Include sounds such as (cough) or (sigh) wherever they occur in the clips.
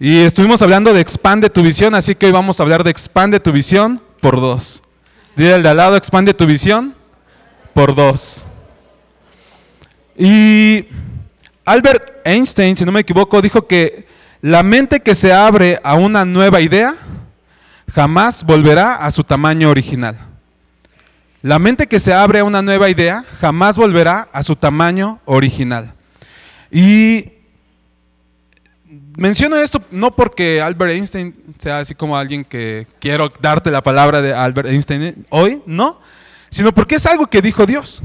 Y estuvimos hablando de expande tu visión, así que hoy vamos a hablar de expande tu visión por dos. Dile al de al lado, expande tu visión por dos. Y Albert Einstein, si no me equivoco, dijo que la mente que se abre a una nueva idea jamás volverá a su tamaño original. La mente que se abre a una nueva idea jamás volverá a su tamaño original. Y menciono esto no porque Albert Einstein sea así como alguien que quiero darte la palabra de Albert Einstein hoy, no, sino porque es algo que dijo Dios.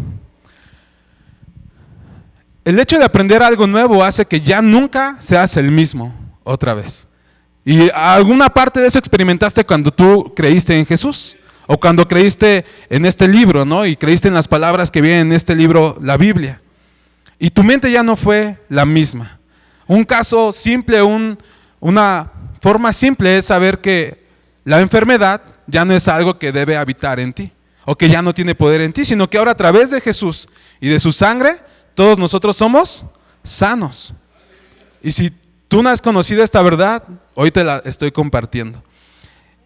El hecho de aprender algo nuevo hace que ya nunca seas el mismo otra vez. Y alguna parte de eso experimentaste cuando tú creíste en Jesús o cuando creíste en este libro, ¿no? Y creíste en las palabras que vienen en este libro, la Biblia. Y tu mente ya no fue la misma. Un caso simple, una forma simple es saber que la enfermedad ya no es algo que debe habitar en ti o que ya no tiene poder en ti, sino que ahora a través de Jesús y de su sangre, todos nosotros somos sanos. Y si tú no has conocido esta verdad, hoy te la estoy compartiendo.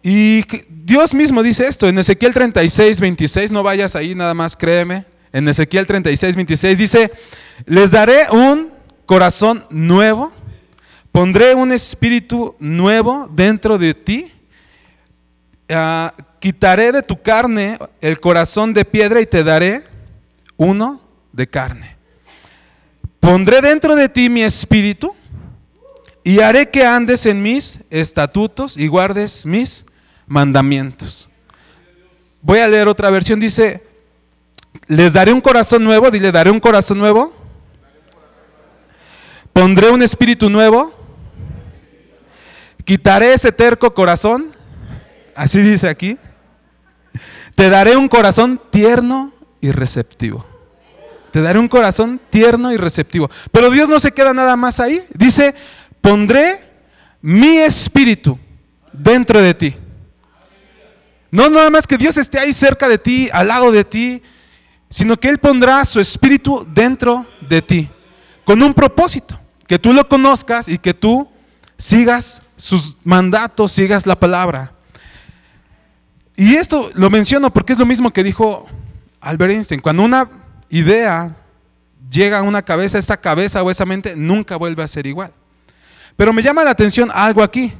Y Dios mismo dice esto en Ezequiel 36, 26, no vayas ahí nada más, créeme. En Ezequiel 36, 26 dice, les daré un corazón nuevo, pondré un espíritu nuevo dentro de ti, ah, quitaré de tu carne el corazón de piedra y te daré uno de carne. Pondré dentro de ti mi espíritu y haré que andes en mis estatutos y guardes mis mandamientos. Voy a leer otra versión, dice, les daré un corazón nuevo, dile, daré un corazón nuevo Pondré un espíritu nuevo. Quitaré ese terco corazón. Así dice aquí. Te daré un corazón tierno y receptivo. Te daré un corazón tierno y receptivo. Pero Dios no se queda nada más ahí. Dice, pondré mi espíritu dentro de ti. No nada más que Dios esté ahí cerca de ti, al lado de ti, sino que Él pondrá su espíritu dentro de ti, con un propósito que tú lo conozcas y que tú sigas sus mandatos, sigas la palabra. Y esto lo menciono porque es lo mismo que dijo Albert Einstein. Cuando una idea llega a una cabeza, esta cabeza o esa mente nunca vuelve a ser igual. Pero me llama la atención algo aquí.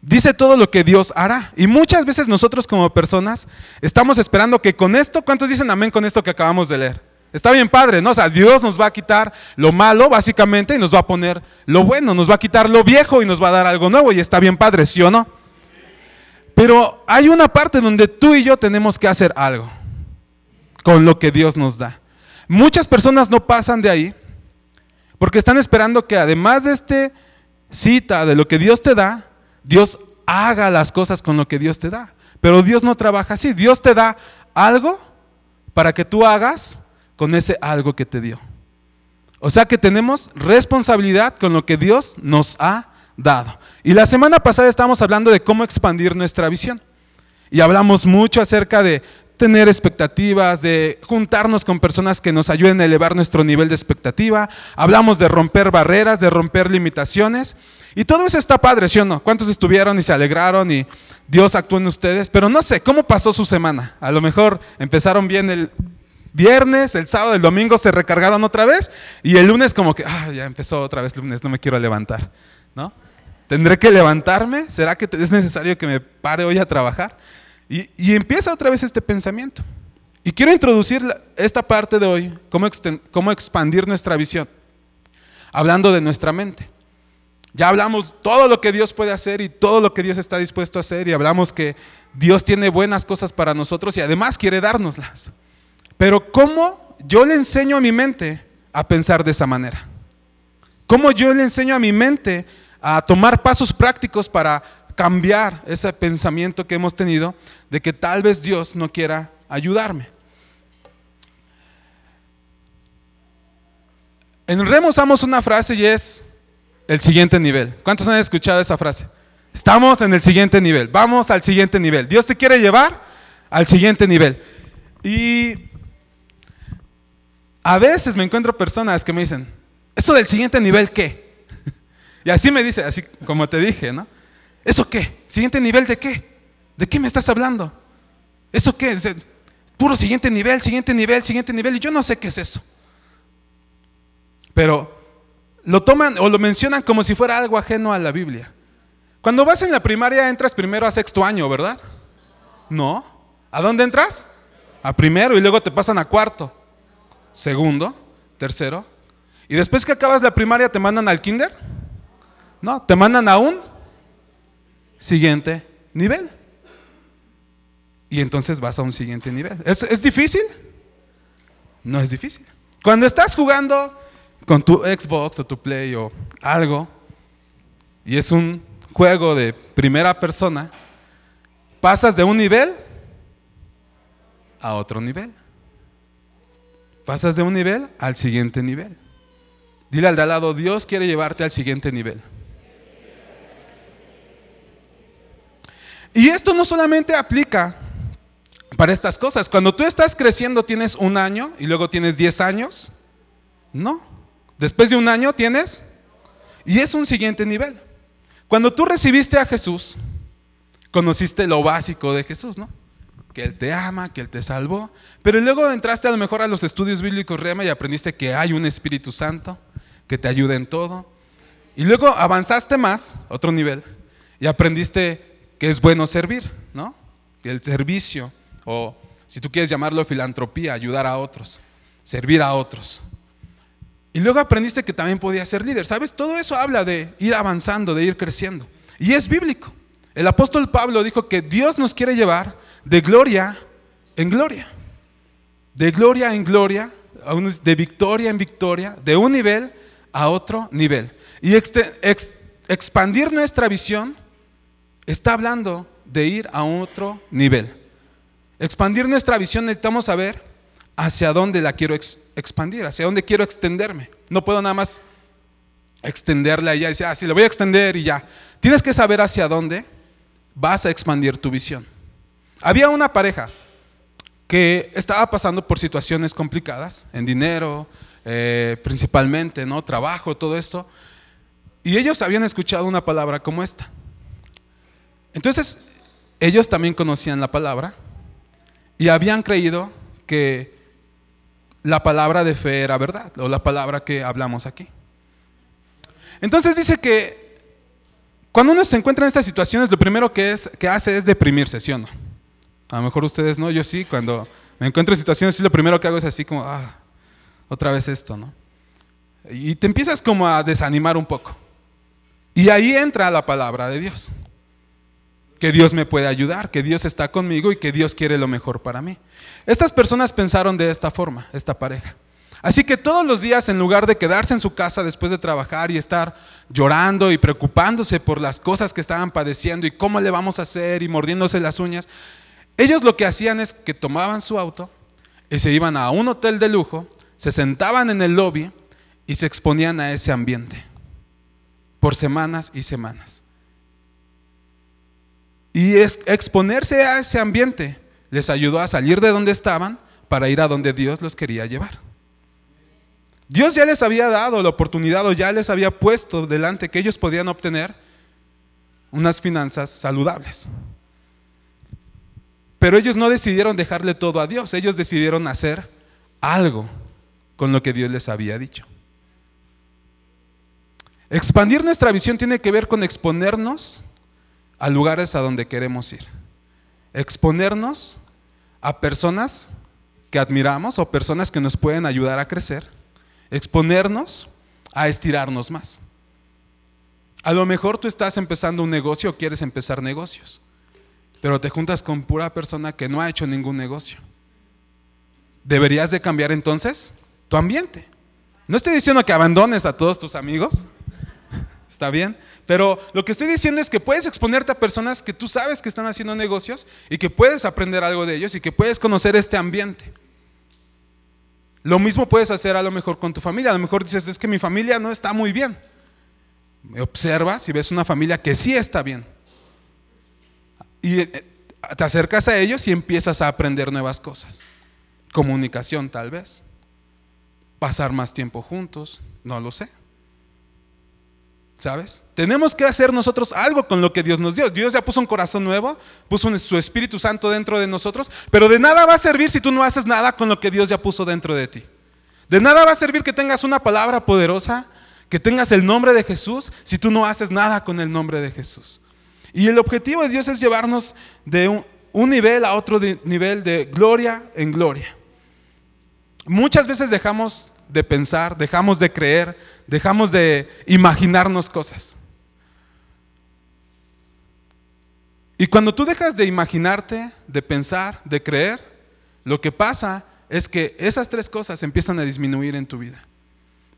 Dice todo lo que Dios hará. Y muchas veces nosotros como personas estamos esperando que con esto, ¿cuántos dicen amén con esto que acabamos de leer? Está bien padre, ¿no? O sea, Dios nos va a quitar lo malo, básicamente, y nos va a poner lo bueno, nos va a quitar lo viejo y nos va a dar algo nuevo, y está bien padre, ¿sí o no? Pero hay una parte donde tú y yo tenemos que hacer algo con lo que Dios nos da. Muchas personas no pasan de ahí porque están esperando que además de este cita de lo que Dios te da, Dios haga las cosas con lo que Dios te da. Pero Dios no trabaja así. Dios te da algo para que tú hagas con ese algo que te dio. O sea que tenemos responsabilidad con lo que Dios nos ha dado. Y la semana pasada estábamos hablando de cómo expandir nuestra visión. Y hablamos mucho acerca de tener expectativas, de juntarnos con personas que nos ayuden a elevar nuestro nivel de expectativa. Hablamos de romper barreras, de romper limitaciones. Y todo eso está padre, ¿sí o no? ¿Cuántos estuvieron y se alegraron y Dios actuó en ustedes? Pero no sé, ¿cómo pasó su semana? A lo mejor empezaron bien el viernes, el sábado, el domingo se recargaron otra vez y el lunes como que, ah, ya empezó otra vez lunes, no me quiero levantar, ¿no? ¿Tendré que levantarme? ¿Será que es necesario que me pare hoy a trabajar? Y, y empieza otra vez este pensamiento. Y quiero introducir esta parte de hoy, cómo, cómo expandir nuestra visión, hablando de nuestra mente. Ya hablamos todo lo que Dios puede hacer y todo lo que Dios está dispuesto a hacer y hablamos que Dios tiene buenas cosas para nosotros y además quiere dárnoslas. Pero ¿cómo yo le enseño a mi mente a pensar de esa manera? ¿Cómo yo le enseño a mi mente a tomar pasos prácticos para cambiar ese pensamiento que hemos tenido de que tal vez Dios no quiera ayudarme? En Remo usamos una frase y es el siguiente nivel. ¿Cuántos han escuchado esa frase? Estamos en el siguiente nivel, vamos al siguiente nivel. Dios te quiere llevar al siguiente nivel. Y a veces me encuentro personas que me dicen, ¿eso del siguiente nivel qué? (laughs) Y así me dice, así como te dije, ¿no? ¿Eso qué? ¿Siguiente nivel de qué? ¿De qué me estás hablando? ¿Eso qué? Puro siguiente nivel, siguiente nivel, siguiente nivel. Y yo no sé qué es eso. Pero lo toman o lo mencionan como si fuera algo ajeno a la Biblia. Cuando vas en la primaria entras primero a sexto año, ¿verdad? No. ¿A dónde entras? A primero y luego te pasan a cuarto, segundo, tercero. Y después que acabas la primaria te mandan al kinder. No, te mandan a un siguiente nivel. Y entonces vas a un siguiente nivel. ¿Es, ¿Es, difícil? No es difícil. Cuando estás jugando con tu Xbox o tu Play o algo, y es un juego de primera persona, pasas de un nivel a otro nivel. Pasas de un nivel al siguiente nivel. Dile al de al lado, Dios quiere llevarte al siguiente nivel. Y esto no solamente aplica para estas cosas. Cuando tú estás creciendo tienes un año y luego tienes 10 años. No. Después de un año tienes... Y es un siguiente nivel. Cuando tú recibiste a Jesús, conociste lo básico de Jesús, ¿no? Que Él te ama, que Él te salvó. Pero luego entraste a lo mejor a los estudios bíblicos Rema y aprendiste que hay un Espíritu Santo que te ayuda en todo. Y luego avanzaste más, otro nivel, y aprendiste que es bueno servir, ¿no? El servicio, o si tú quieres llamarlo filantropía, ayudar a otros, servir a otros. Y luego aprendiste que también podías ser líder. ¿Sabes? Todo eso habla de ir avanzando, de ir creciendo. Y es bíblico. El apóstol Pablo dijo que Dios nos quiere llevar de gloria en gloria. De gloria en gloria, de victoria en victoria, de un nivel a otro nivel. Y expandir nuestra visión está hablando de ir a otro nivel. Expandir nuestra visión necesitamos saber hacia dónde la quiero expandir, hacia dónde quiero extenderme. No puedo nada más extenderla y ya decir, ah, sí, le voy a extender y ya. Tienes que saber hacia dónde vas a expandir tu visión. Había una pareja que estaba pasando por situaciones complicadas, en dinero, eh, principalmente, ¿no? Trabajo, todo esto. Y ellos habían escuchado una palabra como esta. Entonces, ellos también conocían la palabra y habían creído que la palabra de fe era verdad, o la palabra que hablamos aquí. Entonces dice que cuando uno se encuentra en estas situaciones, lo primero que, es, que hace es deprimirse, ¿sí o no? A lo mejor ustedes no, yo sí, cuando me encuentro en situaciones, sí, lo primero que hago es así como, ah, otra vez esto, ¿no? Y te empiezas como a desanimar un poco. Y ahí entra la palabra de Dios que Dios me puede ayudar, que Dios está conmigo y que Dios quiere lo mejor para mí. Estas personas pensaron de esta forma, esta pareja. Así que todos los días, en lugar de quedarse en su casa después de trabajar y estar llorando y preocupándose por las cosas que estaban padeciendo y cómo le vamos a hacer y mordiéndose las uñas, ellos lo que hacían es que tomaban su auto y se iban a un hotel de lujo, se sentaban en el lobby y se exponían a ese ambiente por semanas y semanas. Y exponerse a ese ambiente les ayudó a salir de donde estaban para ir a donde Dios los quería llevar. Dios ya les había dado la oportunidad o ya les había puesto delante que ellos podían obtener unas finanzas saludables. Pero ellos no decidieron dejarle todo a Dios, ellos decidieron hacer algo con lo que Dios les había dicho. Expandir nuestra visión tiene que ver con exponernos a lugares a donde queremos ir. Exponernos a personas que admiramos o personas que nos pueden ayudar a crecer. Exponernos a estirarnos más. A lo mejor tú estás empezando un negocio o quieres empezar negocios, pero te juntas con pura persona que no ha hecho ningún negocio. ¿Deberías de cambiar entonces tu ambiente? No estoy diciendo que abandones a todos tus amigos, (laughs) ¿está bien? Pero lo que estoy diciendo es que puedes exponerte a personas que tú sabes que están haciendo negocios y que puedes aprender algo de ellos y que puedes conocer este ambiente. Lo mismo puedes hacer a lo mejor con tu familia. A lo mejor dices, es que mi familia no está muy bien. Observa si ves una familia que sí está bien. Y eh, te acercas a ellos y empiezas a aprender nuevas cosas. Comunicación tal vez. Pasar más tiempo juntos, no lo sé. ¿Sabes? Tenemos que hacer nosotros algo con lo que Dios nos dio. Dios ya puso un corazón nuevo, puso su Espíritu Santo dentro de nosotros, pero de nada va a servir si tú no haces nada con lo que Dios ya puso dentro de ti. De nada va a servir que tengas una palabra poderosa, que tengas el nombre de Jesús, si tú no haces nada con el nombre de Jesús. Y el objetivo de Dios es llevarnos de un, nivel a otro nivel de gloria en gloria. Muchas veces dejamos de pensar, dejamos de creer, dejamos de imaginarnos cosas. Y cuando tú dejas de imaginarte, de pensar, de creer, lo que pasa es que esas tres cosas empiezan a disminuir en tu vida.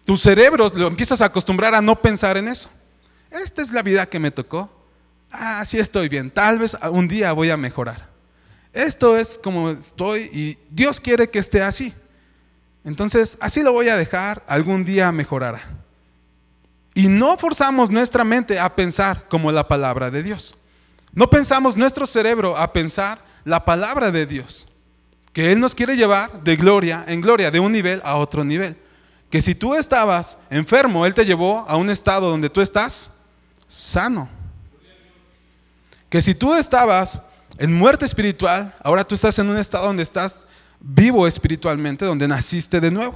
Tu cerebro lo empiezas a acostumbrar a no pensar en eso. Esta es la vida que me tocó. Ah, sí estoy bien. Tal vez un día voy a mejorar. Esto es como estoy y Dios quiere que esté así. Entonces, así lo voy a dejar, algún día mejorará. Y no forzamos nuestra mente a pensar como la palabra de Dios. No pensamos nuestro cerebro a pensar la palabra de Dios. Que Él nos quiere llevar de gloria en gloria, de un nivel a otro nivel. Que si tú estabas enfermo, Él te llevó a un estado donde tú estás sano. Que si tú estabas en muerte espiritual, ahora tú estás en un estado donde estás vivo espiritualmente, donde naciste de nuevo.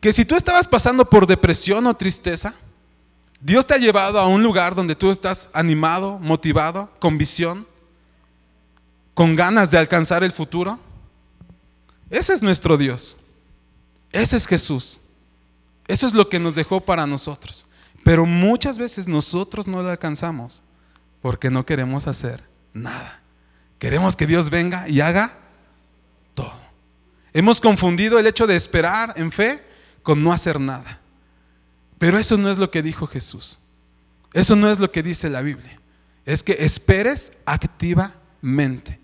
Que si tú estabas pasando por depresión o tristeza, Dios te ha llevado a un lugar donde tú estás animado, motivado, con visión, con ganas de alcanzar el futuro. Ese es nuestro Dios. Ese es Jesús. Eso es lo que nos dejó para nosotros. Pero muchas veces nosotros no lo alcanzamos porque no queremos hacer nada. Queremos que Dios venga y haga todo. Hemos confundido el hecho de esperar en fe con no hacer nada. Pero eso no es lo que dijo Jesús. Eso no es lo que dice la Biblia. Es que esperes activamente,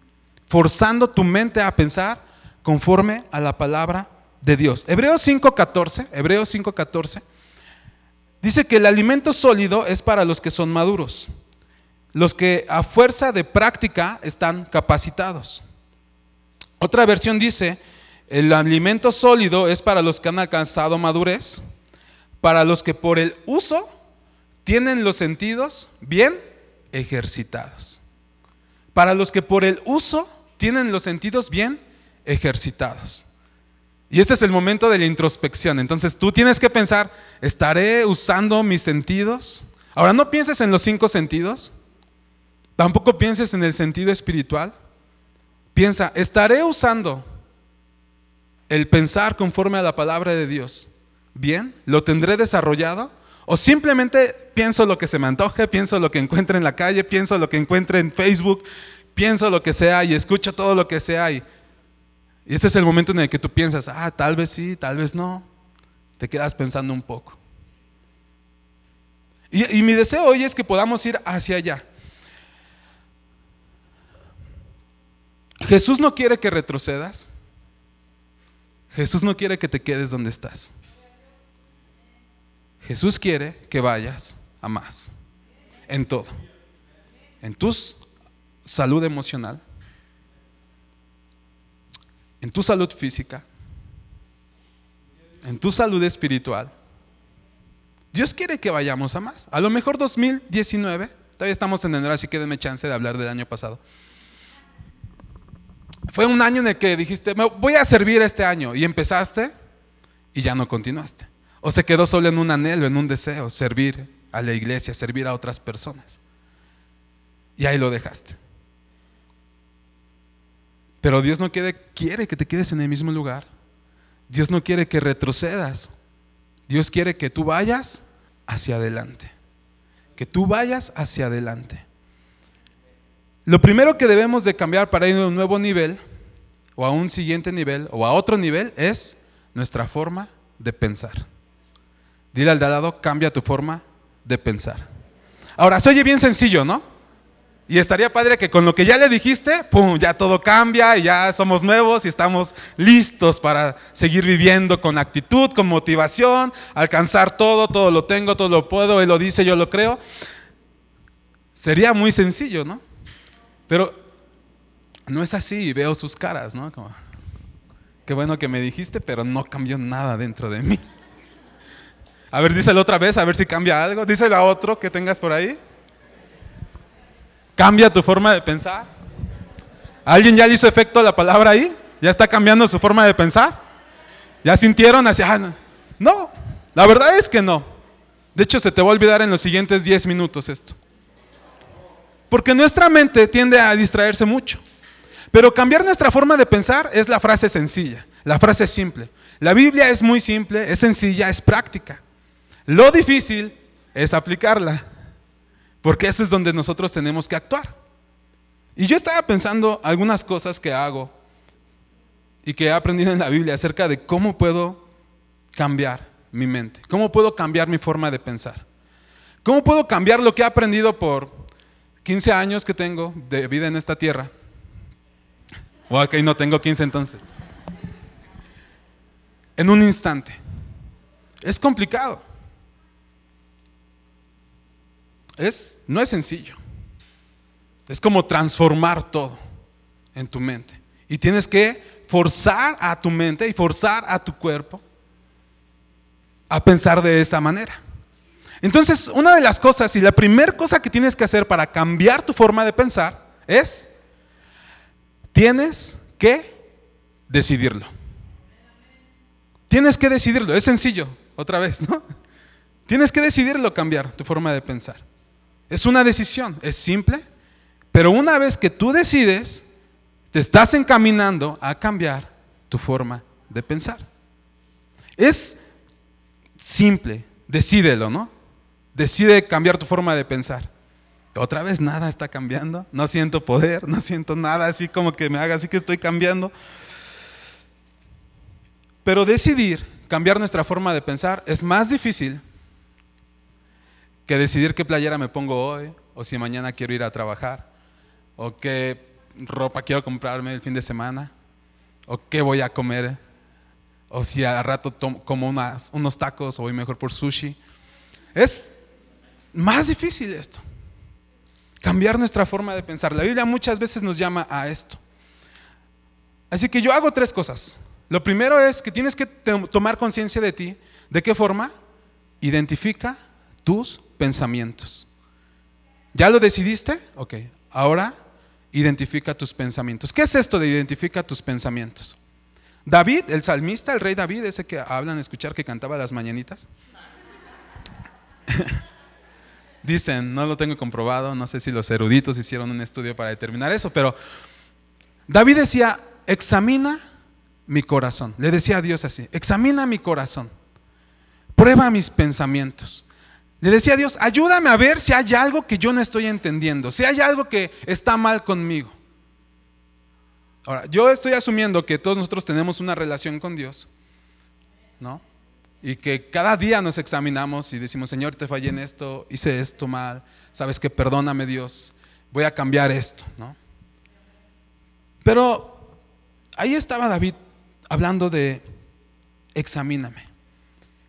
forzando tu mente a pensar conforme a la palabra de Dios. Hebreos 5:14, Hebreos 5:14 dice que el alimento sólido es para los que son maduros, los que a fuerza de práctica están capacitados. Otra versión dice, el alimento sólido es para los que han alcanzado madurez, para los que por el uso tienen los sentidos bien ejercitados. Para los que por el uso tienen los sentidos bien ejercitados. Y este es el momento de la introspección. Entonces tú tienes que pensar, ¿estaré usando mis sentidos? Ahora no pienses en los cinco sentidos, tampoco pienses en el sentido espiritual. Piensa, ¿estaré usando el pensar conforme a la palabra de Dios? ¿Bien? ¿Lo tendré desarrollado? ¿O simplemente pienso lo que se me antoje, pienso lo que encuentre en la calle, pienso lo que encuentre en Facebook, pienso lo que sea y escucho todo lo que sea? Y, y este es el momento en el que tú piensas, ah, tal vez sí, tal vez no. Te quedas pensando un poco. Y, y mi deseo hoy es que podamos ir hacia allá. Jesús no quiere que retrocedas. Jesús no quiere que te quedes donde estás. Jesús quiere que vayas a más. En todo. En tu salud emocional. En tu salud física. En tu salud espiritual. Dios quiere que vayamos a más. A lo mejor 2019, todavía estamos en enero, así que denme chance de hablar del año pasado. Fue un año en el que dijiste, voy a servir este año y empezaste y ya no continuaste. O se quedó solo en un anhelo, en un deseo, servir a la iglesia, servir a otras personas. Y ahí lo dejaste. Pero Dios no quiere, quiere que te quedes en el mismo lugar. Dios no quiere que retrocedas. Dios quiere que tú vayas hacia adelante. Que tú vayas hacia adelante. Lo primero que debemos de cambiar para ir a un nuevo nivel, o a un siguiente nivel, o a otro nivel, es nuestra forma de pensar. Dile al de al lado, cambia tu forma de pensar. Ahora, se oye bien sencillo, ¿no? Y estaría padre que con lo que ya le dijiste, pum, ya todo cambia y ya somos nuevos y estamos listos para seguir viviendo con actitud, con motivación, alcanzar todo, todo lo tengo, todo lo puedo, Él lo dice, yo lo creo. Sería muy sencillo, ¿no? Pero no es así, veo sus caras, ¿no? qué bueno que me dijiste, pero no cambió nada dentro de mí. A ver, díselo otra vez, a ver si cambia algo. Díselo a otro que tengas por ahí. Cambia tu forma de pensar. ¿Alguien ya le hizo efecto a la palabra ahí? ¿Ya está cambiando su forma de pensar? ¿Ya sintieron hacia... Ah, no, la verdad es que no. De hecho, se te va a olvidar en los siguientes 10 minutos esto. Porque nuestra mente tiende a distraerse mucho. Pero cambiar nuestra forma de pensar es la frase sencilla, la frase simple. La Biblia es muy simple, es sencilla, es práctica. Lo difícil es aplicarla, porque eso es donde nosotros tenemos que actuar. Y yo estaba pensando algunas cosas que hago y que he aprendido en la Biblia acerca de cómo puedo cambiar mi mente, cómo puedo cambiar mi forma de pensar, cómo puedo cambiar lo que he aprendido por 15 años que tengo de vida en esta tierra. Ok, no tengo 15 entonces. En un instante. Es complicado. Es, no es sencillo. Es como transformar todo en tu mente. Y tienes que forzar a tu mente y forzar a tu cuerpo a pensar de esa manera. Entonces, una de las cosas y la primera cosa que tienes que hacer para cambiar tu forma de pensar es, tienes que decidirlo. Tienes que decidirlo, es sencillo, otra vez, ¿no? Tienes que decidirlo cambiar tu forma de pensar. Es una decisión, es simple, pero una vez que tú decides, te estás encaminando a cambiar tu forma de pensar. Es simple, decídelo, ¿no? Decide cambiar tu forma de pensar. Otra vez nada está cambiando, no siento poder, no siento nada así como que me haga así que estoy cambiando. Pero decidir cambiar nuestra forma de pensar es más difícil que decidir qué playera me pongo hoy, o si mañana quiero ir a trabajar, o qué ropa quiero comprarme el fin de semana, o qué voy a comer o si a rato como unos tacos o voy mejor por sushi. Es más difícil esto. Cambiar nuestra forma de pensar. La Biblia muchas veces nos llama a esto. Así que yo hago tres cosas. Lo primero es que tienes que tomar conciencia de ti. ¿De qué forma? Identifica tus pensamientos. ¿Ya lo decidiste? Ok. Ahora identifica tus pensamientos. ¿Qué es esto de identifica tus pensamientos? David, el salmista, el rey David, ese que hablan, escuchar que cantaba las mañanitas. Dicen, no lo tengo comprobado, no sé si los eruditos hicieron un estudio para determinar eso, pero David decía, examina mi corazón. Le decía a Dios así, examina mi corazón, prueba mis pensamientos. Le decía a Dios, ayúdame a ver si hay algo que yo no estoy entendiendo, si hay algo que está mal conmigo. Ahora, yo estoy asumiendo que todos nosotros tenemos una relación con Dios, ¿no? Y que cada día nos examinamos y decimos, Señor, te fallé en esto, hice esto mal, sabes que perdóname Dios, voy a cambiar esto, ¿no? Pero ahí estaba David hablando de examíname.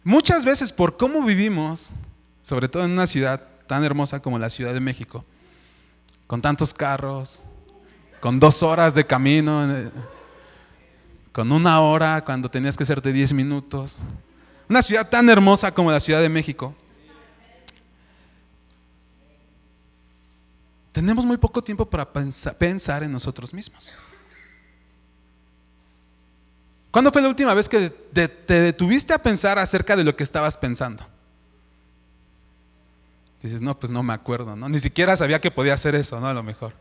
Muchas veces por cómo vivimos, sobre todo en una ciudad tan hermosa como la Ciudad de México, con tantos carros, con dos horas de camino, con una hora cuando tenías que hacerte diez minutos. Una ciudad tan hermosa como la Ciudad de México. Tenemos muy poco tiempo para pensar en nosotros mismos. ¿Cuándo fue la última vez que te detuviste a pensar acerca de lo que estabas pensando? Dices, no, pues no me acuerdo, ¿no? Ni siquiera sabía que podía hacer eso, ¿no? A lo mejor.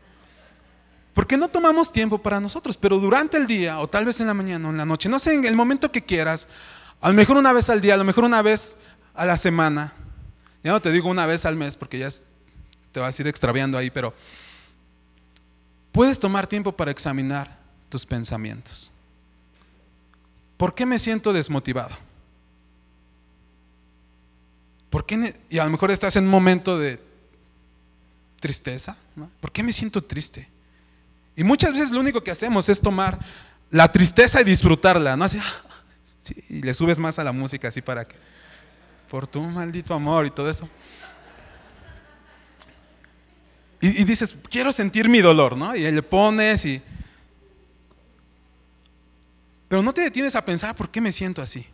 Porque no tomamos tiempo para nosotros, pero durante el día, o tal vez en la mañana o en la noche, no sé, en el momento que quieras, a lo mejor una vez al día, a lo mejor una vez a la semana, ya no te digo una vez al mes porque ya te vas a ir extraviando ahí, pero puedes tomar tiempo para examinar tus pensamientos. ¿Por qué me siento desmotivado? ¿Por qué? Y a lo mejor estás en un momento de tristeza. ¿Por qué me siento triste? Y muchas veces lo único que hacemos es tomar la tristeza y disfrutarla, ¿no? Así, y le subes más a la música así para que, por tu maldito amor y todo eso. Y, y dices, quiero sentir mi dolor, ¿no? Y le pones y... Pero no te detienes a pensar por qué me siento así.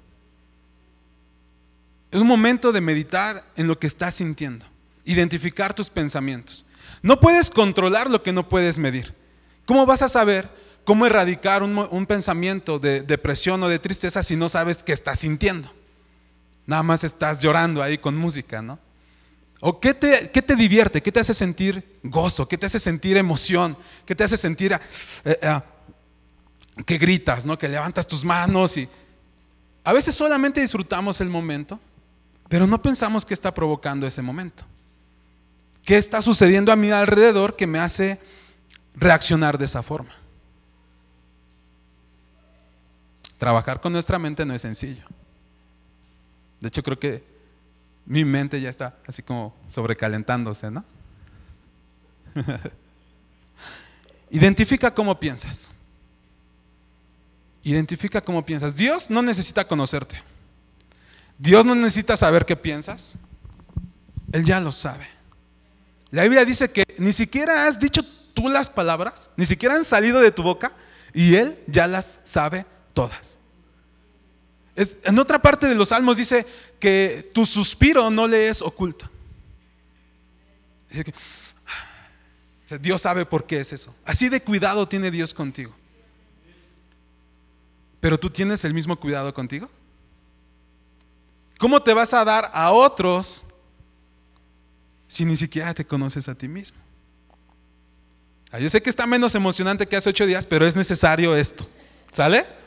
Es un momento de meditar en lo que estás sintiendo, identificar tus pensamientos. No puedes controlar lo que no puedes medir. ¿Cómo vas a saber cómo erradicar un, pensamiento de depresión o de tristeza si no sabes qué estás sintiendo? Nada más estás llorando ahí con música, ¿no? ¿O qué te, qué te divierte? ¿Qué te hace sentir gozo? ¿Qué te hace sentir emoción? ¿Qué te hace sentir eh, eh, que gritas, ¿no? que levantas tus manos? Y... A veces solamente disfrutamos el momento, pero no pensamos qué está provocando ese momento. ¿Qué está sucediendo a mi alrededor que me hace reaccionar de esa forma. Trabajar con nuestra mente no es sencillo. De hecho, creo que mi mente ya está así como sobrecalentándose, ¿no? (laughs) Identifica cómo piensas. Identifica cómo piensas. Dios no necesita conocerte. Dios no necesita saber qué piensas. Él ya lo sabe. La Biblia dice que ni siquiera has dicho tú las palabras, ni siquiera han salido de tu boca y Él ya las sabe todas. en otra parte de los salmos dice que tu suspiro no le es oculto. Dios sabe por qué es eso. Así de cuidado tiene Dios contigo. Pero tú tienes el mismo cuidado contigo. ¿Cómo te vas a dar a otros si ni siquiera te conoces a ti mismo? Ah, yo sé que está menos emocionante que hace ocho días, pero es necesario esto. ¿Sale?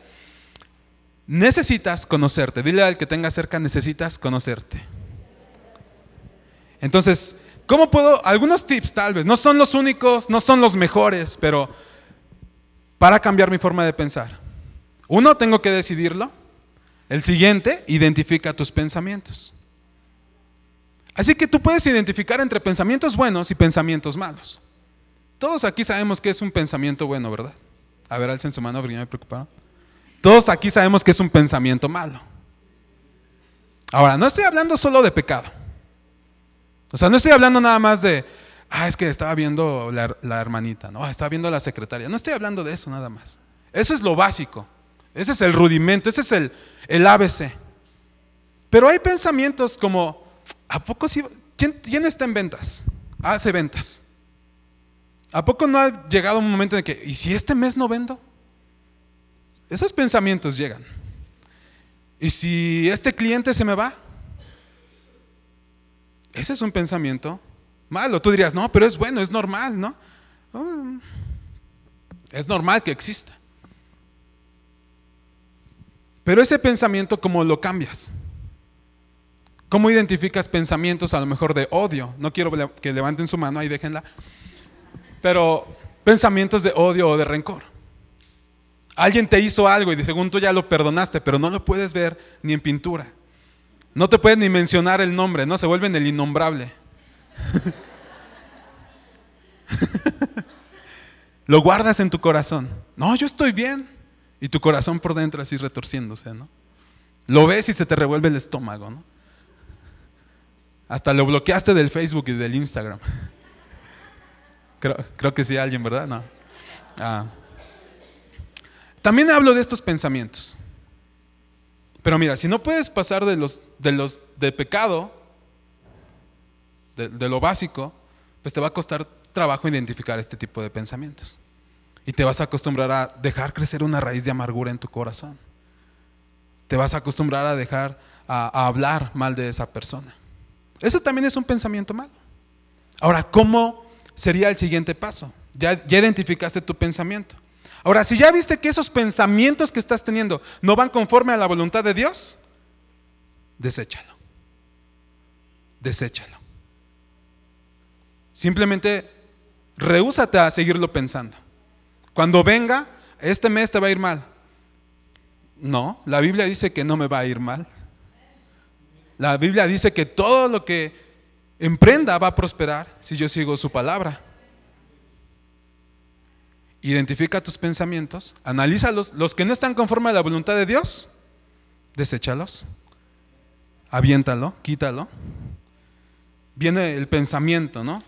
Necesitas conocerte. Dile al que tenga cerca, necesitas conocerte. Entonces, ¿cómo puedo? Algunos tips tal vez. No son los únicos, no son los mejores, pero para cambiar mi forma de pensar. Uno, tengo que decidirlo. El siguiente, identifica tus pensamientos. Así que tú puedes identificar entre pensamientos buenos y pensamientos malos. Todos aquí sabemos que es un pensamiento bueno, ¿verdad? A ver, alcen su mano porque me preocuparon. Todos aquí sabemos que es un pensamiento malo. Ahora, no estoy hablando solo de pecado. O sea, no estoy hablando nada más de, ah, es que estaba viendo la, hermanita, no, estaba viendo la secretaria. No estoy hablando de eso nada más. Eso es lo básico. Ese es el rudimento, ese es el, el ABC. Pero hay pensamientos como, ¿a poco sí? ¿Quién, ¿Quién está en ventas? Hace ventas. ¿A poco no ha llegado un momento en que, ¿y si este mes no vendo? Esos pensamientos llegan. ¿Y si este cliente se me va? Ese es un pensamiento malo. Tú dirías, no, pero es bueno, es normal, ¿no? Oh, es normal que exista. Pero ese pensamiento, ¿cómo lo cambias? ¿Cómo identificas pensamientos a lo mejor de odio? No quiero que levanten su mano, ahí déjenla. Pero pensamientos de odio o de rencor. Alguien te hizo algo y según tú ya lo perdonaste, pero no lo puedes ver ni en pintura. No te puedes ni mencionar el nombre, no se vuelven el innombrable. (laughs) lo guardas en tu corazón. No, yo estoy bien. Y tu corazón por dentro así retorciéndose, ¿no? Lo ves y se te revuelve el estómago, ¿no? Hasta lo bloqueaste del Facebook y del Instagram. (laughs) Creo, que sí, alguien, ¿verdad? No. Ah. También hablo de estos pensamientos. Pero mira, si no puedes pasar de los de pecado, de, lo básico, pues te va a costar trabajo identificar este tipo de pensamientos. Y te vas a acostumbrar a dejar crecer una raíz de amargura en tu corazón. Te vas a acostumbrar a dejar a, hablar mal de esa persona. Eso también es un pensamiento malo. Ahora, ¿cómo sería el siguiente paso. Ya identificaste tu pensamiento. Ahora, si ya viste que esos pensamientos que estás teniendo no van conforme a la voluntad de Dios, deséchalo. Deséchalo. Simplemente rehúsate a seguirlo pensando. Cuando venga, este mes te va a ir mal. No, la Biblia dice que no me va a ir mal. La Biblia dice que todo lo que emprenda va a prosperar si yo sigo su palabra. Identifica tus pensamientos, analízalos. Los que no están conforme a la voluntad de Dios, deséchalos, aviéntalo, quítalo. Viene el pensamiento, ¿no?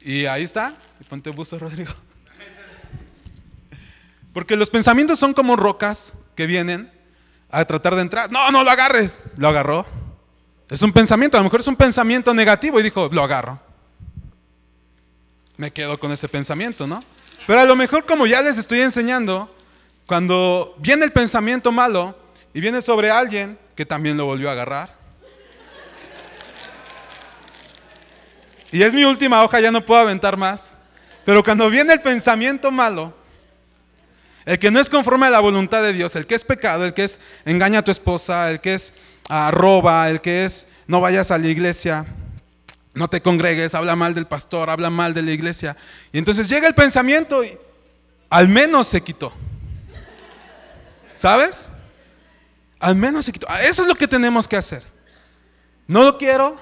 Y ahí está. Ponte busto, (laughs) Rodrigo. Porque los pensamientos son como rocas que vienen a tratar de entrar. No, no lo agarres. Lo agarró. Es un pensamiento, a lo mejor es un pensamiento negativo y dijo, lo agarro. Me quedo con ese pensamiento, ¿no? Pero a lo mejor como ya les estoy enseñando, cuando viene el pensamiento malo y viene sobre alguien que también lo volvió a agarrar. Y es mi última hoja, ya no puedo aventar más. Pero cuando viene el pensamiento malo, el que no es conforme a la voluntad de Dios, el que es pecado, el que es engaña a tu esposa, el que es arroba, el que es no vayas a la iglesia, no te congregues, habla mal del pastor, habla mal de la iglesia. Y entonces llega el pensamiento y al menos se quitó. ¿Sabes? Al menos se quitó. Eso es lo que tenemos que hacer. No lo quiero,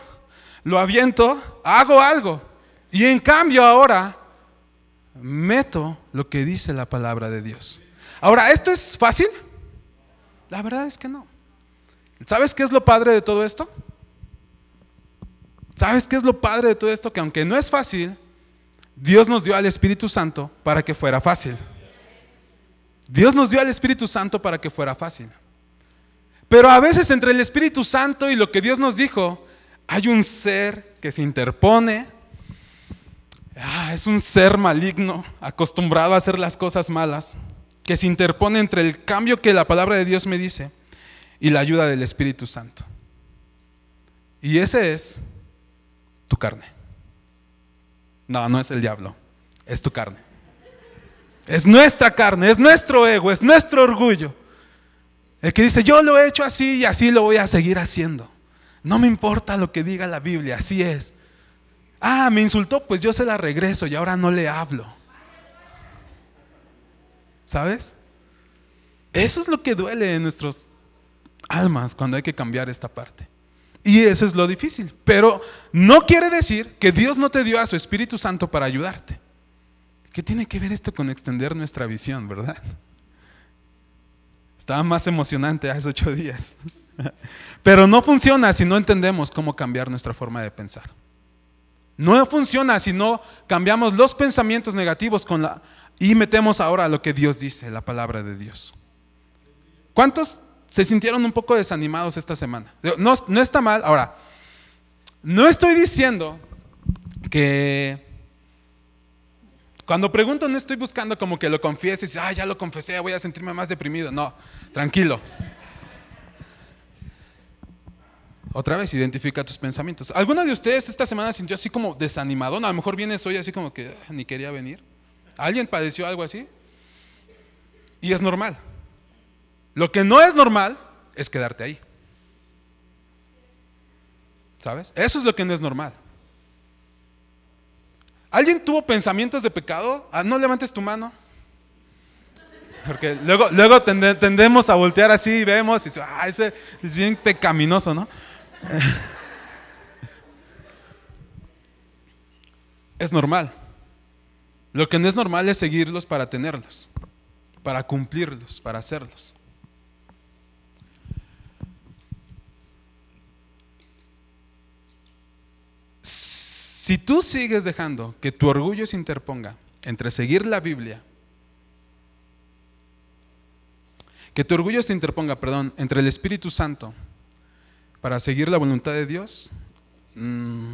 lo aviento, hago algo. Y en cambio ahora meto lo que dice la palabra de Dios. Ahora, ¿esto es fácil? La verdad es que no. ¿Sabes qué es lo padre de todo esto? ¿Sabes qué es lo padre de todo esto? Que aunque no es fácil, Dios nos dio al Espíritu Santo para que fuera fácil. Dios nos dio al Espíritu Santo para que fuera fácil. Pero a veces entre el Espíritu Santo y lo que Dios nos dijo, hay un ser que se interpone. Ah, es un ser maligno, acostumbrado a hacer las cosas malas, que se interpone entre el cambio que la palabra de Dios me dice y la ayuda del Espíritu Santo. Y ese es tu carne. No, no es el diablo, es tu carne. Es nuestra carne, es nuestro ego, es nuestro orgullo. El que dice, yo lo he hecho así y así lo voy a seguir haciendo. No me importa lo que diga la Biblia, así es. Ah, me insultó, pues yo se la regreso y ahora no le hablo. ¿Sabes? Eso es lo que duele en nuestros almas cuando hay que cambiar esta parte. Y eso es lo difícil. Pero no quiere decir que Dios no te dio a su Espíritu Santo para ayudarte. ¿Qué tiene que ver esto con extender nuestra visión, verdad? Estaba más emocionante hace ocho días. (laughs) Pero no funciona si no entendemos cómo cambiar nuestra forma de pensar. No funciona si no cambiamos los pensamientos negativos y metemos ahora lo que Dios dice, la palabra de Dios. ¿Cuántos se sintieron un poco desanimados esta semana. No, está mal. Ahora, no estoy diciendo que cuando pregunto no estoy buscando como que lo confieses, ah, ya lo confesé, voy a sentirme más deprimido. No, tranquilo. Otra vez, identifica tus pensamientos. ¿Alguno de ustedes esta semana sintió así como desanimado? No, a lo mejor vienes hoy así como que ah, ni quería venir. ¿Alguien padeció algo así? Y es normal. Lo que no es normal es quedarte ahí. ¿Sabes? Eso es lo que no es normal. ¿Alguien tuvo pensamientos de pecado? Ah, no levantes tu mano. Porque luego, luego tendemos a voltear así y vemos y ah, ese es bien pecaminoso, ¿no? (laughs) es normal. Lo que no es normal es seguirlos para tenerlos, para cumplirlos, para hacerlos. Si tú sigues dejando que tu orgullo se interponga entre seguir la Biblia, que tu orgullo se interponga, perdón, entre el Espíritu Santo para seguir la voluntad de Dios, mm,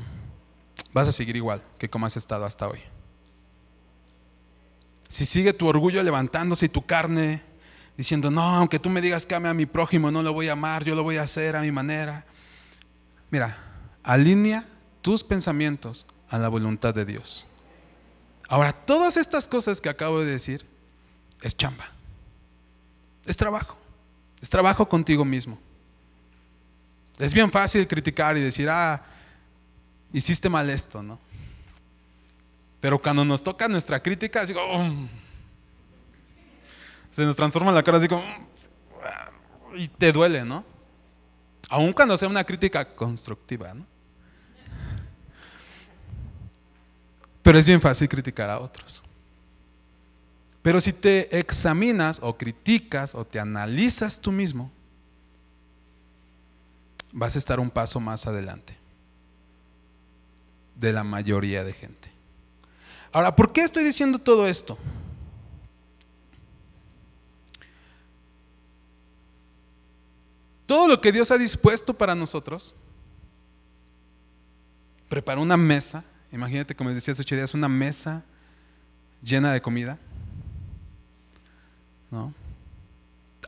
vas a seguir igual que como has estado hasta hoy. Si sigue tu orgullo levantándose y tu carne diciendo, no, aunque tú me digas que ame a mi prójimo, no lo voy a amar, yo lo voy a hacer a mi manera. Mira, alinea tus pensamientos a la voluntad de Dios. Ahora, todas estas cosas que acabo de decir es chamba. Es trabajo. Es trabajo contigo mismo. Es bien fácil criticar y decir, ah, hiciste mal esto, ¿no? Pero cuando nos toca nuestra crítica, así oh". se nos transforma la cara así como, y te duele, ¿no? Aun cuando sea una crítica constructiva, ¿no? Pero es bien fácil criticar a otros. Pero si te examinas o criticas o te analizas tú mismo, vas a estar un paso más adelante de la mayoría de gente. Ahora, ¿por qué estoy diciendo todo esto? todo lo que Dios ha dispuesto para nosotros, preparó una mesa, imagínate como les decía hace ocho días, una mesa llena de comida, ¿no?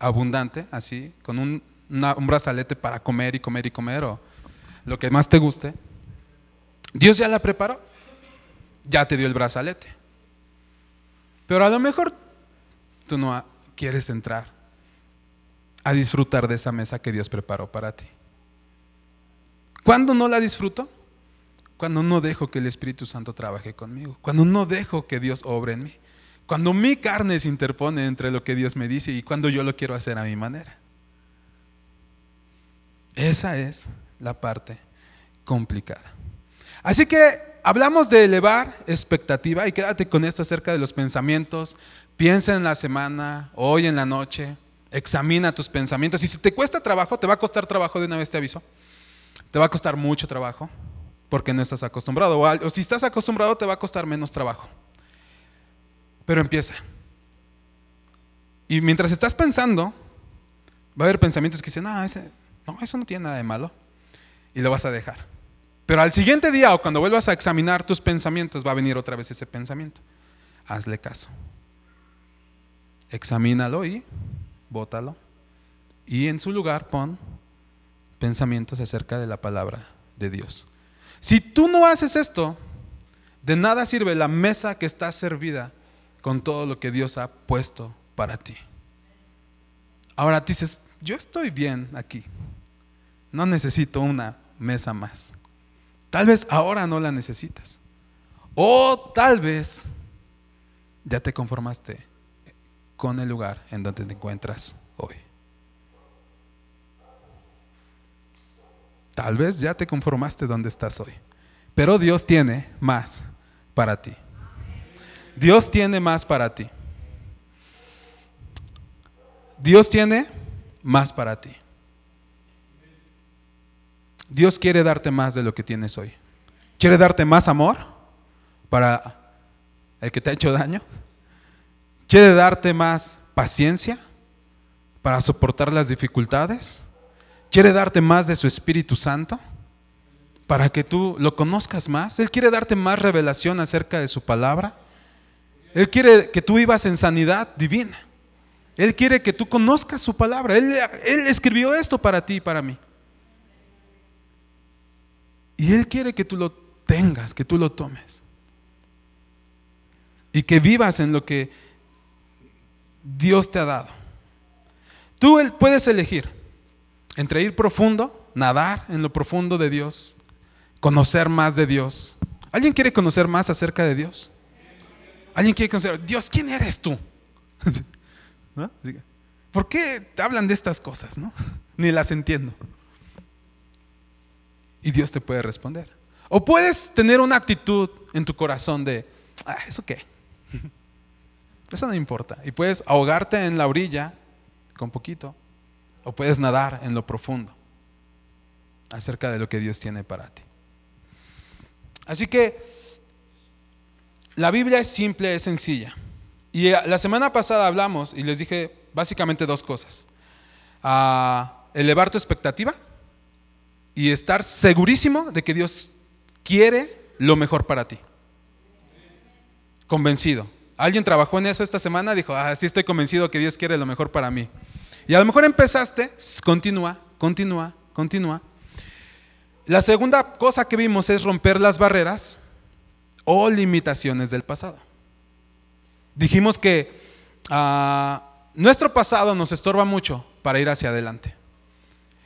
abundante, así, con un, un brazalete para comer y comer y comer, o lo que más te guste. Dios ya la preparó, ya te dio el brazalete. Pero a lo mejor tú no quieres entrar a disfrutar de esa mesa que Dios preparó para ti. ¿Cuándo no la disfruto? Cuando no dejo que el Espíritu Santo trabaje conmigo, cuando no dejo que Dios obre en mí, cuando mi carne se interpone entre lo que Dios me dice y cuando yo lo quiero hacer a mi manera. Esa es la parte complicada. Así que hablamos de elevar expectativa y quédate con esto acerca de los pensamientos. Piensa en la semana, hoy en la noche, examina tus pensamientos. Y si te cuesta trabajo, te va a costar trabajo, de una vez te aviso. Te va a costar mucho trabajo porque no estás acostumbrado. O si estás acostumbrado, te va a costar menos trabajo. Pero empieza. Y mientras estás pensando, va a haber pensamientos que dicen, no, no, eso no tiene nada de malo. Y lo vas a dejar. Pero al siguiente día o cuando vuelvas a examinar tus pensamientos, va a venir otra vez ese pensamiento. Hazle caso. Examínalo y bótalo. Y en su lugar pon pensamientos acerca de la palabra de Dios. Si tú no haces esto, de nada sirve la mesa que está servida con todo lo que Dios ha puesto para ti. Ahora dices, yo estoy bien aquí. No necesito una mesa más. Tal vez ahora no la necesitas. O tal vez ya te conformaste con el lugar en donde te encuentras hoy. Tal vez ya te conformaste donde estás hoy. Pero Dios tiene más para ti. Dios tiene más para ti. Dios tiene más para ti. Dios quiere darte más de lo que tienes hoy. Quiere darte más amor para el que te ha hecho daño. Quiere darte más paciencia para soportar las dificultades. Quiere darte más de su Espíritu Santo para que tú lo conozcas más. Él quiere darte más revelación acerca de su palabra. Él quiere que tú vivas en sanidad divina. Él quiere que tú conozcas su palabra. Él, escribió esto para ti y para mí. Y Él quiere que tú lo tengas, que tú lo tomes. Y que vivas en lo que Dios te ha dado. Tú puedes elegir entre ir profundo, nadar en lo profundo de Dios, conocer más de Dios. ¿Alguien quiere conocer más acerca de Dios? ¿Alguien quiere conocer, Dios, ¿quién eres tú? (laughs) ¿Por qué hablan de estas cosas? No? (laughs) Ni las entiendo. Y Dios te puede responder. O puedes tener una actitud en tu corazón de, ah, ¿eso qué? (laughs) Eso no importa. Y puedes ahogarte en la orilla con poquito. O puedes nadar en lo profundo acerca de lo que Dios tiene para ti. Así que la Biblia es simple, es sencilla. Y la semana pasada hablamos y les dije básicamente dos cosas. Ah, elevar tu expectativa y estar segurísimo de que Dios quiere lo mejor para ti. Convencido. Alguien trabajó en eso esta semana, dijo, ah, sí estoy convencido que Dios quiere lo mejor para mí. Y a lo mejor empezaste, continúa, continúa, continúa. La segunda cosa que vimos es romper las barreras o limitaciones del pasado. Dijimos que ah, nuestro pasado nos estorba mucho para ir hacia adelante.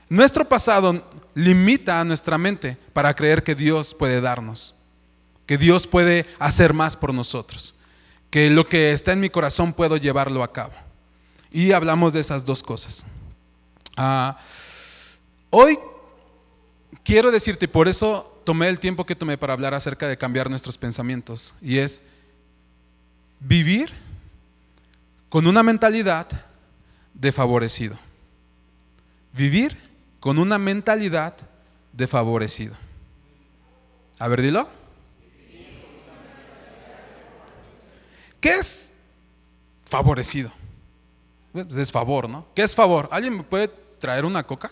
Nuestro pasado limita a nuestra mente para creer que Dios puede darnos, que Dios puede hacer más por nosotros, que lo que está en mi corazón puedo llevarlo a cabo. Y hablamos de esas dos cosas. Ah, hoy quiero decirte, por eso tomé el tiempo que tomé para hablar acerca de cambiar nuestros pensamientos, y es vivir con una mentalidad de favorecido. Vivir con una mentalidad de favorecido. A ver, dilo. ¿Qué es favorecido? Pues es favor, ¿no? ¿Qué es favor? ¿Alguien me puede traer una coca?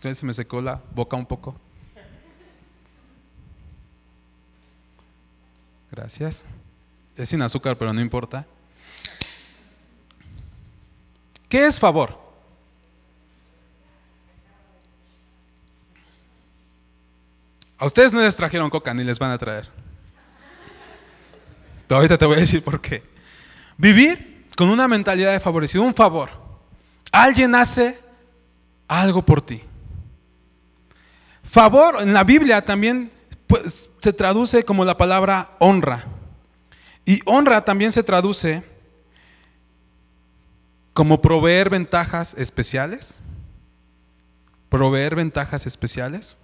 Se me secó la boca un poco. Gracias. Es sin azúcar, pero no importa. ¿Qué es favor? A ustedes no les trajeron coca ni les van a traer. Ahorita te voy a decir por qué. Vivir con una mentalidad de favorecido, un favor. Alguien hace algo por ti. Favor en la Biblia también pues, se traduce como la palabra honra. Y honra también se traduce como proveer ventajas especiales. Proveer ventajas especiales.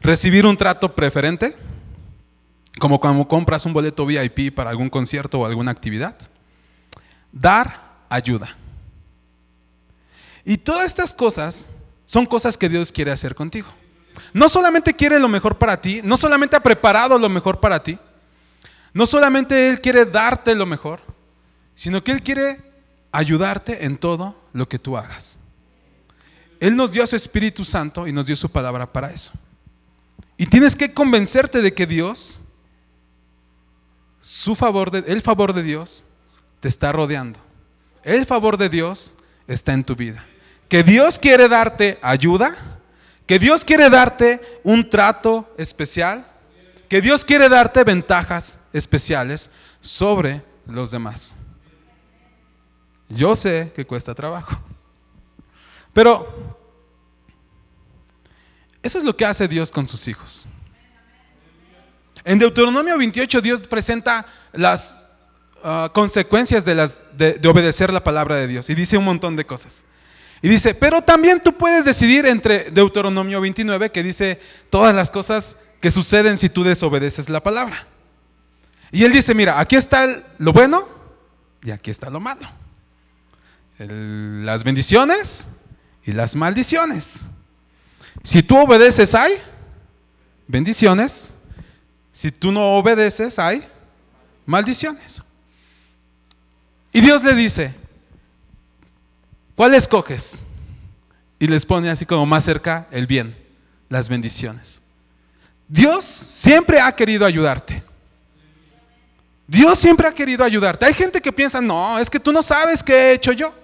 Recibir un trato preferente, como cuando compras un boleto VIP para algún concierto o alguna actividad. Dar ayuda. Y todas estas cosas son cosas que Dios quiere hacer contigo. No solamente quiere lo mejor para ti, no solamente ha preparado lo mejor para ti, no solamente Él quiere darte lo mejor, sino que Él quiere ayudarte en todo lo que tú hagas. Él nos dio a su Espíritu Santo y nos dio su palabra para eso. Y tienes que convencerte de que Dios, su favor de, el favor de Dios, te está rodeando. El favor de Dios está en tu vida. Que Dios quiere darte ayuda, que Dios quiere darte un trato especial, que Dios quiere darte ventajas especiales sobre los demás. Yo sé que cuesta trabajo, pero eso es lo que hace Dios con sus hijos. En Deuteronomio 28 Dios presenta las ah, consecuencias de, las, de obedecer la palabra de Dios y dice un montón de cosas. Y dice, pero también tú puedes decidir entre Deuteronomio 29 que dice todas las cosas que suceden si tú desobedeces la palabra. Y él dice, mira, aquí está lo bueno y aquí está lo malo. las bendiciones y las maldiciones. Si tú obedeces hay bendiciones. Si tú no obedeces hay maldiciones. Y Dios le dice, ¿cuál escoges? Y les pone así como más cerca el bien, las bendiciones. Dios siempre ha querido ayudarte. Dios siempre ha querido ayudarte. Hay gente que piensa, no, es que tú no sabes qué he hecho yo.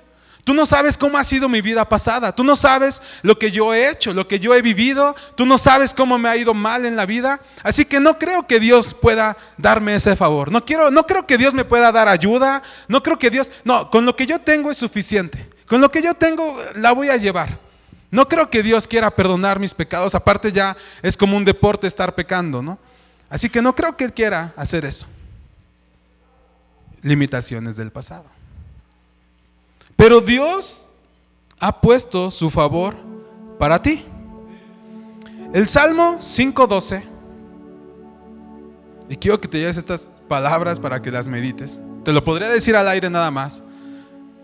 Tú no sabes cómo ha sido mi vida pasada. Tú no sabes lo que yo he hecho, lo que yo he vivido. Tú no sabes cómo me ha ido mal en la vida. Así que no creo que Dios pueda darme ese favor. No quiero, no creo que Dios me pueda dar ayuda. No creo que Dios, no, con lo que yo tengo es suficiente. Con lo que yo tengo la voy a llevar. No creo que Dios quiera perdonar mis pecados. Aparte ya es como un deporte estar pecando, ¿no? Así que no creo que Él quiera hacer eso. Limitaciones del pasado. Pero Dios ha puesto su favor para ti. El Salmo 5.12, y quiero que te lleves estas palabras para que las medites. Te lo podría decir al aire nada más,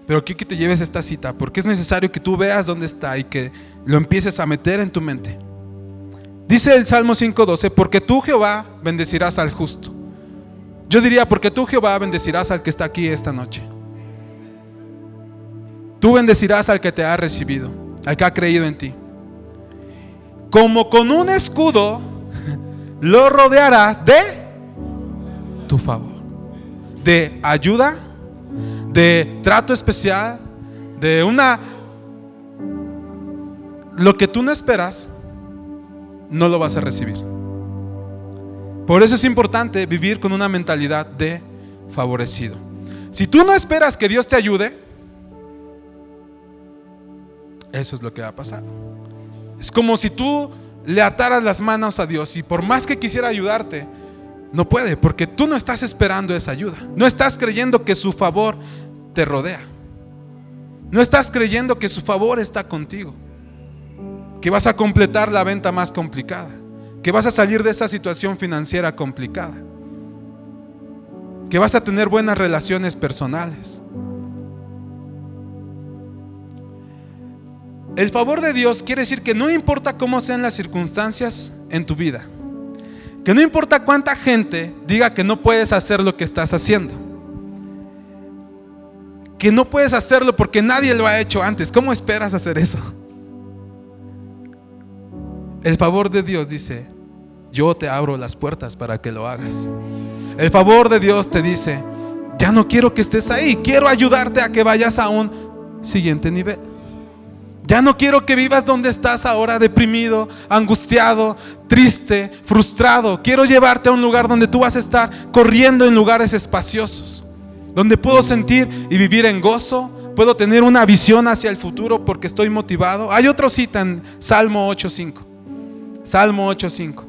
pero quiero que te lleves esta cita, porque es necesario que tú veas dónde está y que lo empieces a meter en tu mente. Dice el Salmo 5.12, porque tú Jehová bendecirás al justo. Yo diría, porque tú Jehová bendecirás al que está aquí esta noche. Tú bendecirás al que te ha recibido, al que ha creído en ti. Como con un escudo (laughs) lo rodearás de tu favor, de ayuda, de trato especial, de una... Lo que tú no esperas, no lo vas a recibir. Por eso es importante vivir con una mentalidad de favorecido. Si tú no esperas que Dios te ayude, eso es lo que va a pasar. Es como si tú le ataras las manos a Dios y por más que quisiera ayudarte, no puede, porque tú no estás esperando esa ayuda. No estás creyendo que su favor te rodea. No estás creyendo que su favor está contigo. Que vas a completar la venta más complicada. Que vas a salir de esa situación financiera complicada. Que vas a tener buenas relaciones personales. El favor de Dios quiere decir que no importa cómo sean las circunstancias en tu vida, que no importa cuánta gente diga que no puedes hacer lo que estás haciendo, que no puedes hacerlo porque nadie lo ha hecho antes, ¿cómo esperas hacer eso? el favor de Dios dice, yo te abro las puertas para que lo hagas. El favor de Dios te dice, ya no quiero que estés ahí, quiero ayudarte a que vayas a un siguiente nivel. Ya no quiero que vivas donde estás ahora deprimido, angustiado, triste, frustrado. Quiero llevarte a un lugar donde tú vas a estar corriendo en lugares espaciosos, donde puedo sentir y vivir en gozo, puedo tener una visión hacia el futuro porque estoy motivado. Hay otro cita en Salmo 8.5. Salmo 8.5.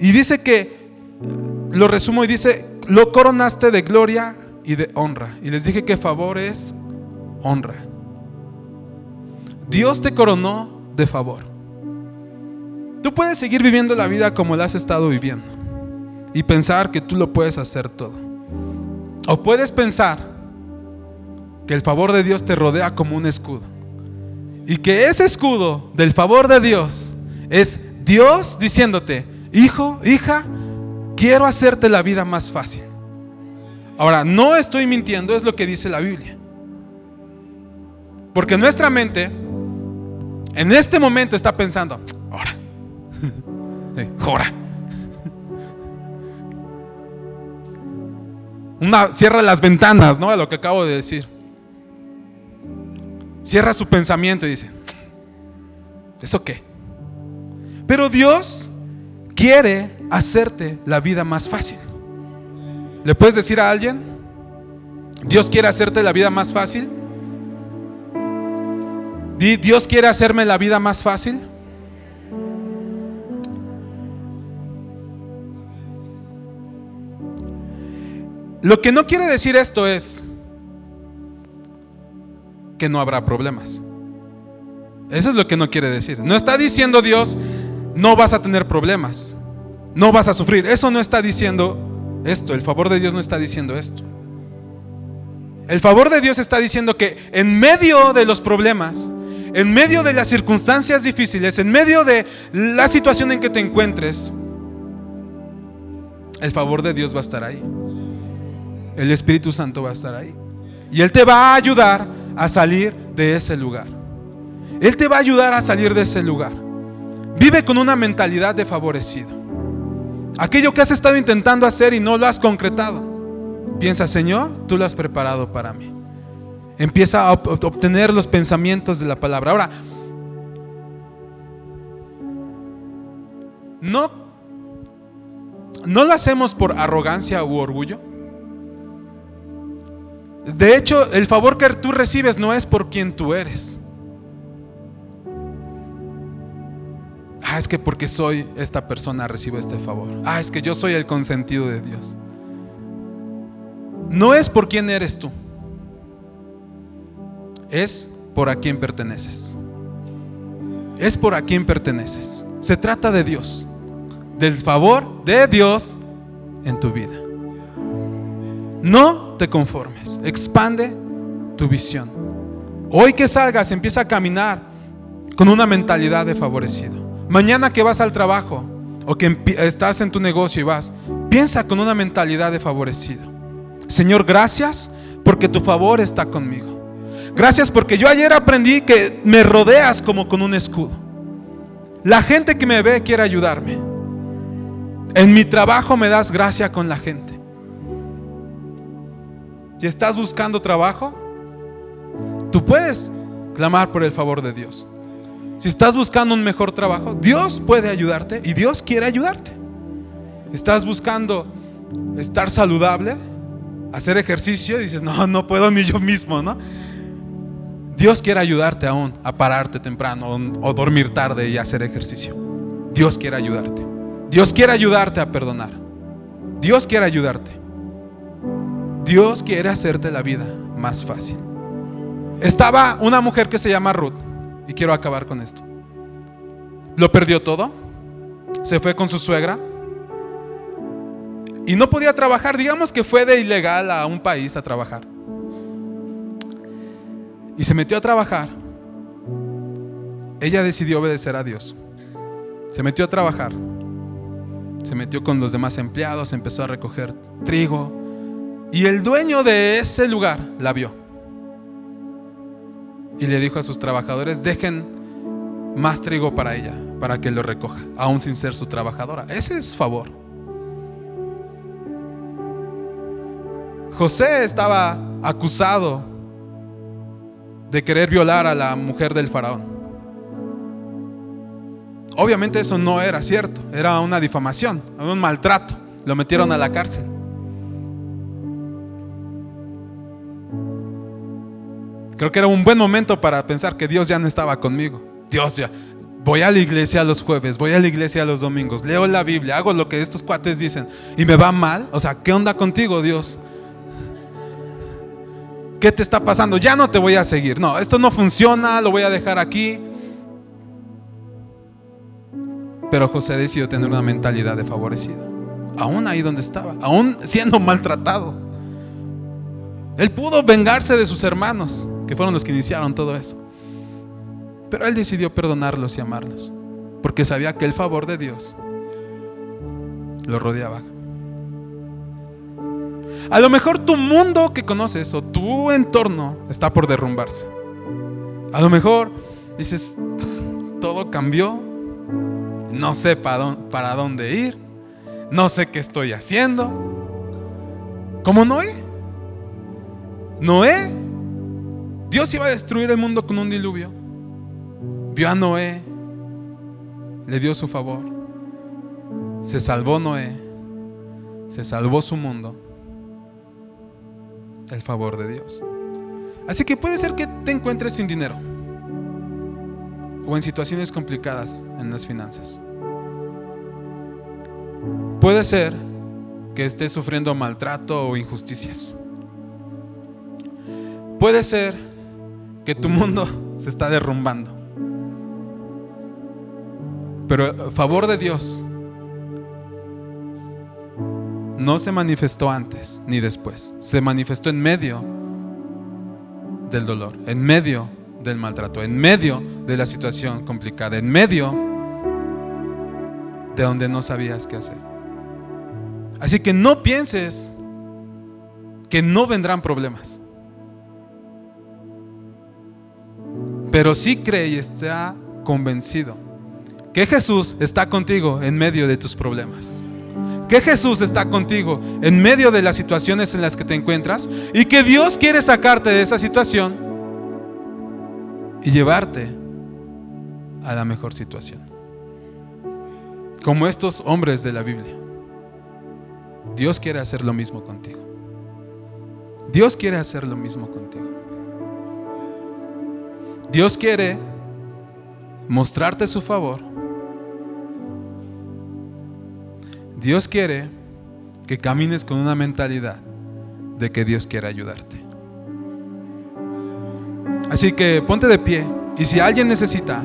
Y dice que, lo resumo y dice, lo coronaste de gloria y de honra. Y les dije que favor es honra. Dios te coronó de favor. Tú puedes seguir viviendo la vida como la has estado viviendo y pensar que tú lo puedes hacer todo. O puedes pensar que el favor de Dios te rodea como un escudo. Y que ese escudo del favor de Dios es Dios diciéndote, hijo, hija, quiero hacerte la vida más fácil. Ahora, no estoy mintiendo, es lo que dice la Biblia. Porque nuestra mente en este momento está pensando, ahora, ahora. (laughs) Una, cierra las ventanas, ¿no? De lo que acabo de decir. Cierra su pensamiento y dice, ¿eso qué? Pero Dios quiere hacerte la vida más fácil. ¿Le puedes decir a alguien? Dios quiere hacerte la vida más fácil. Dios quiere hacerme la vida más fácil. Lo que no quiere decir esto es que no habrá problemas. Eso es lo que no quiere decir. No está diciendo Dios, no vas a tener problemas, no vas a sufrir. Eso no está diciendo esto, el favor de Dios no está diciendo esto. El favor de Dios está diciendo que en medio de los problemas, en medio de las circunstancias difíciles, en medio de la situación en que te encuentres, el favor de Dios va a estar ahí. El Espíritu Santo va a estar ahí. Y Él te va a ayudar a salir de ese lugar. Él te va a ayudar a salir de ese lugar. Vive con una mentalidad de favorecido. Aquello que has estado intentando hacer y no lo has concretado. Piensa, Señor, tú lo has preparado para mí. Empieza a obtener los pensamientos de la palabra. Ahora, no, no lo hacemos por arrogancia u orgullo. De hecho, el favor que tú recibes no es por quien tú eres. Ah, es que porque soy esta persona recibo este favor. Ah, es que yo soy el consentido de Dios. No es por quién eres tú. Es por a quién perteneces. Es por a quién perteneces. Se trata de Dios. Del favor de Dios en tu vida. No te conformes. Expande tu visión. Hoy que salgas, empieza a caminar con una mentalidad de favorecido. Mañana que vas al trabajo o que estás en tu negocio y vas, piensa con una mentalidad de favorecido. Señor, gracias porque tu favor está conmigo. Gracias porque yo ayer aprendí que me rodeas como con un escudo. La gente que me ve quiere ayudarme. En mi trabajo me das gracia con la gente. Si estás buscando trabajo, tú puedes clamar por el favor de Dios. Si estás buscando un mejor trabajo, Dios puede ayudarte y Dios quiere ayudarte. Estás buscando estar saludable, hacer ejercicio y dices, no, no puedo ni yo mismo, ¿no? Dios quiere ayudarte aún a pararte temprano o dormir tarde y hacer ejercicio. Dios quiere ayudarte. Dios quiere ayudarte a perdonar. Dios quiere ayudarte. Dios quiere hacerte la vida más fácil. Estaba una mujer que se llama Ruth y quiero acabar con esto. Lo perdió todo. Se fue con su suegra. Y no podía trabajar. Digamos que fue de ilegal a un país a trabajar. Y se metió a trabajar. Ella decidió obedecer a Dios. Se metió a trabajar. Se metió con los demás empleados, empezó a recoger trigo. Y el dueño de ese lugar la vio y le dijo a sus trabajadores, dejen más trigo para ella, para que lo recoja, aún sin ser su trabajadora. Ese es favor. José estaba acusado de querer violar a la mujer del faraón. Obviamente eso no era cierto, era una difamación, un maltrato. Lo metieron a la cárcel. Creo que era un buen momento para pensar que Dios ya no estaba conmigo. Dios ya, voy a la iglesia los jueves, voy a la iglesia los domingos, leo la Biblia, hago lo que estos cuates dicen y me va mal. O sea, ¿qué onda contigo, Dios? ¿Qué te está pasando? Ya no te voy a seguir. No, esto no funciona, lo voy a dejar aquí. Pero José decidió tener una mentalidad de favorecido. Aún ahí donde estaba, aún siendo maltratado. Él pudo vengarse de sus hermanos, que fueron los que iniciaron todo eso. Pero él decidió perdonarlos y amarlos, porque sabía que el favor de Dios lo rodeaba. A lo mejor tu mundo que conoces o tu entorno está por derrumbarse. A lo mejor dices, todo cambió, no sé para dónde ir, no sé qué estoy haciendo. ¿Cómo Noé? Noé, Dios iba a destruir el mundo con un diluvio. Vio a Noé, le dio su favor. Se salvó Noé, se salvó su mundo. El favor de Dios. Así que puede ser que te encuentres sin dinero o en situaciones complicadas en las finanzas. Puede ser que estés sufriendo maltrato o injusticias. Puede ser que tu mundo se está derrumbando. Pero el favor de Dios no se manifestó antes ni después. Se manifestó en medio del dolor, en medio del maltrato, en medio de la situación complicada, en medio de donde no sabías qué hacer. Así que no pienses que no vendrán problemas. pero sí cree y está convencido que Jesús está contigo en medio de tus problemas. Que Jesús está contigo en medio de las situaciones en las que te encuentras y que Dios quiere sacarte de esa situación y llevarte a la mejor situación. Como estos hombres de la Biblia. Dios quiere hacer lo mismo contigo. Dios quiere hacer lo mismo contigo. Dios quiere mostrarte su favor. Dios quiere que camines con una mentalidad de que Dios quiere ayudarte. Así que ponte de pie y si alguien necesita